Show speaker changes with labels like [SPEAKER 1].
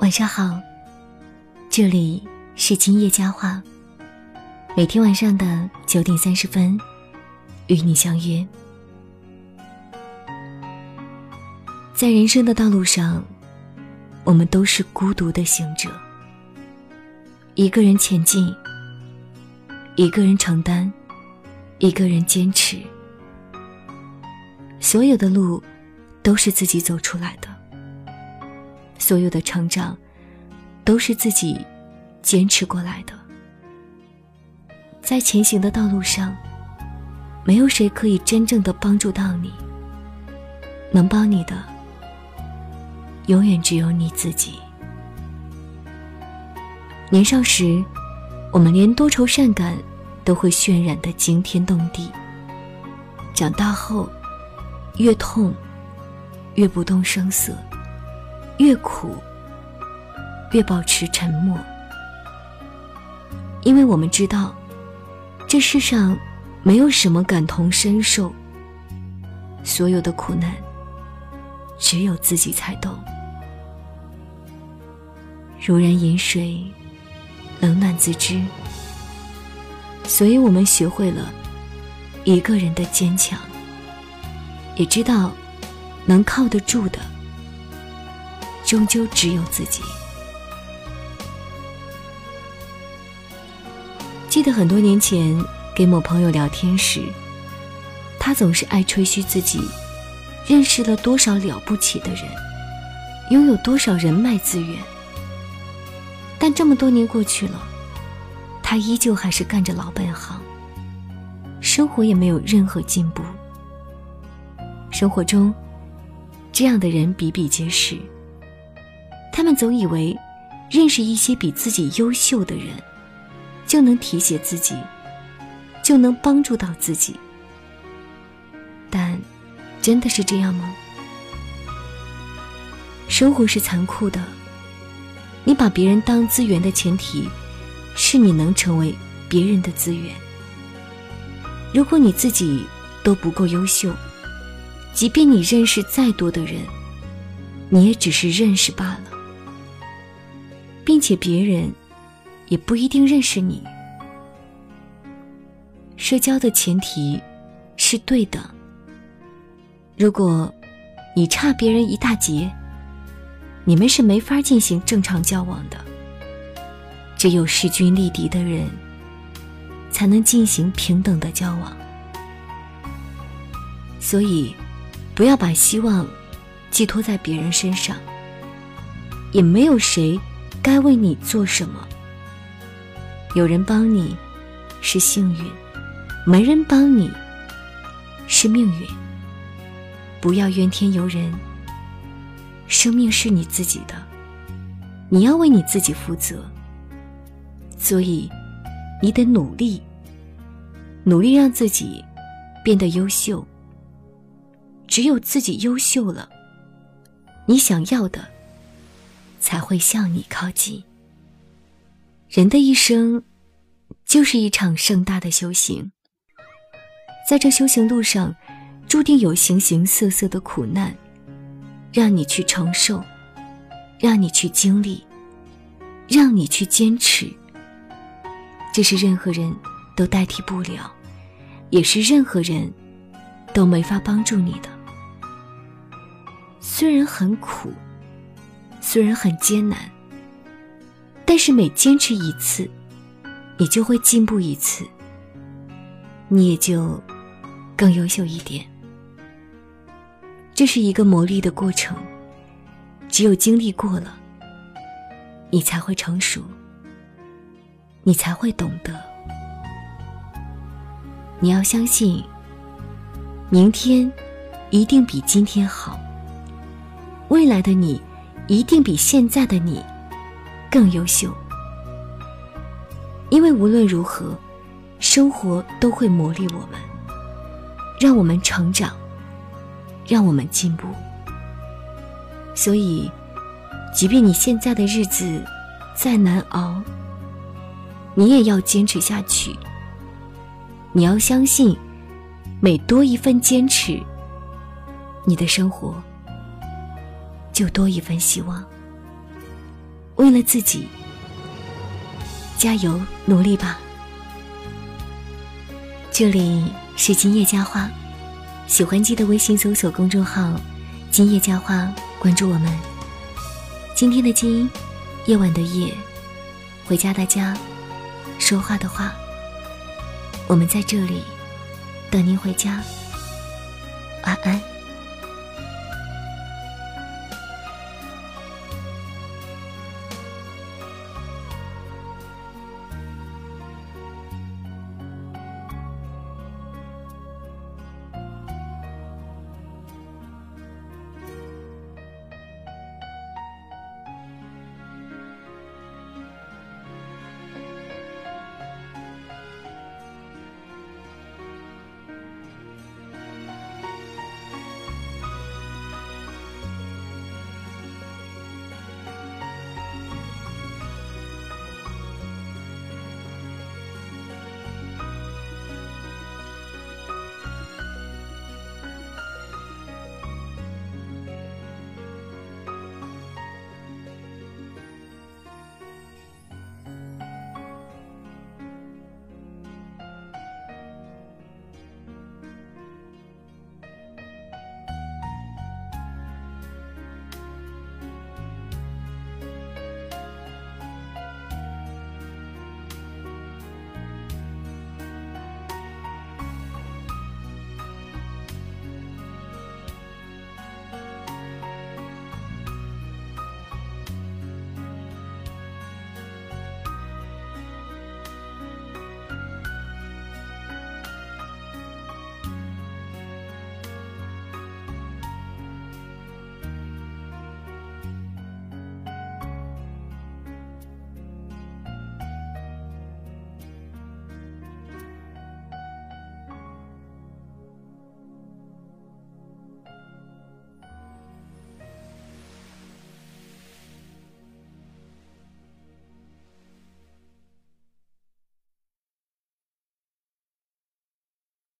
[SPEAKER 1] 晚上好，这里是今夜佳话。每天晚上的九点三十分，与你相约。在人生的道路上，我们都是孤独的行者，一个人前进，一个人承担，一个人坚持。所有的路都是自己走出来的，所有的成长都是自己坚持过来的。在前行的道路上，没有谁可以真正的帮助到你。能帮你的，永远只有你自己。年少时，我们连多愁善感都会渲染的惊天动地；长大后，越痛，越不动声色；越苦，越保持沉默，因为我们知道。这世上没有什么感同身受，所有的苦难只有自己才懂。如人饮水，冷暖自知。所以我们学会了一个人的坚强，也知道能靠得住的，终究只有自己。记得很多年前给某朋友聊天时，他总是爱吹嘘自己认识了多少了不起的人，拥有多少人脉资源。但这么多年过去了，他依旧还是干着老本行，生活也没有任何进步。生活中，这样的人比比皆是。他们总以为认识一些比自己优秀的人。就能提携自己，就能帮助到自己。但，真的是这样吗？生活是残酷的，你把别人当资源的前提，是你能成为别人的资源。如果你自己都不够优秀，即便你认识再多的人，你也只是认识罢了，并且别人。也不一定认识你。社交的前提是对等。如果你差别人一大截，你们是没法进行正常交往的。只有势均力敌的人，才能进行平等的交往。所以，不要把希望寄托在别人身上。也没有谁该为你做什么。有人帮你，是幸运；没人帮你，是命运。不要怨天尤人。生命是你自己的，你要为你自己负责。所以，你得努力，努力让自己变得优秀。只有自己优秀了，你想要的才会向你靠近。人的一生，就是一场盛大的修行。在这修行路上，注定有形形色色的苦难，让你去承受，让你去经历，让你去坚持。这是任何人都代替不了，也是任何人都没法帮助你的。虽然很苦，虽然很艰难。但是每坚持一次，你就会进步一次，你也就更优秀一点。这是一个磨砺的过程，只有经历过了，你才会成熟，你才会懂得。你要相信，明天一定比今天好，未来的你一定比现在的你。更优秀，因为无论如何，生活都会磨砺我们，让我们成长，让我们进步。所以，即便你现在的日子再难熬，你也要坚持下去。你要相信，每多一份坚持，你的生活就多一份希望。为了自己，加油努力吧。这里是今夜佳话，喜欢记得微信搜索公众号“今夜佳话”，关注我们。今天的今，夜晚的夜，回家的家，说话的话，我们在这里等您回家。晚安。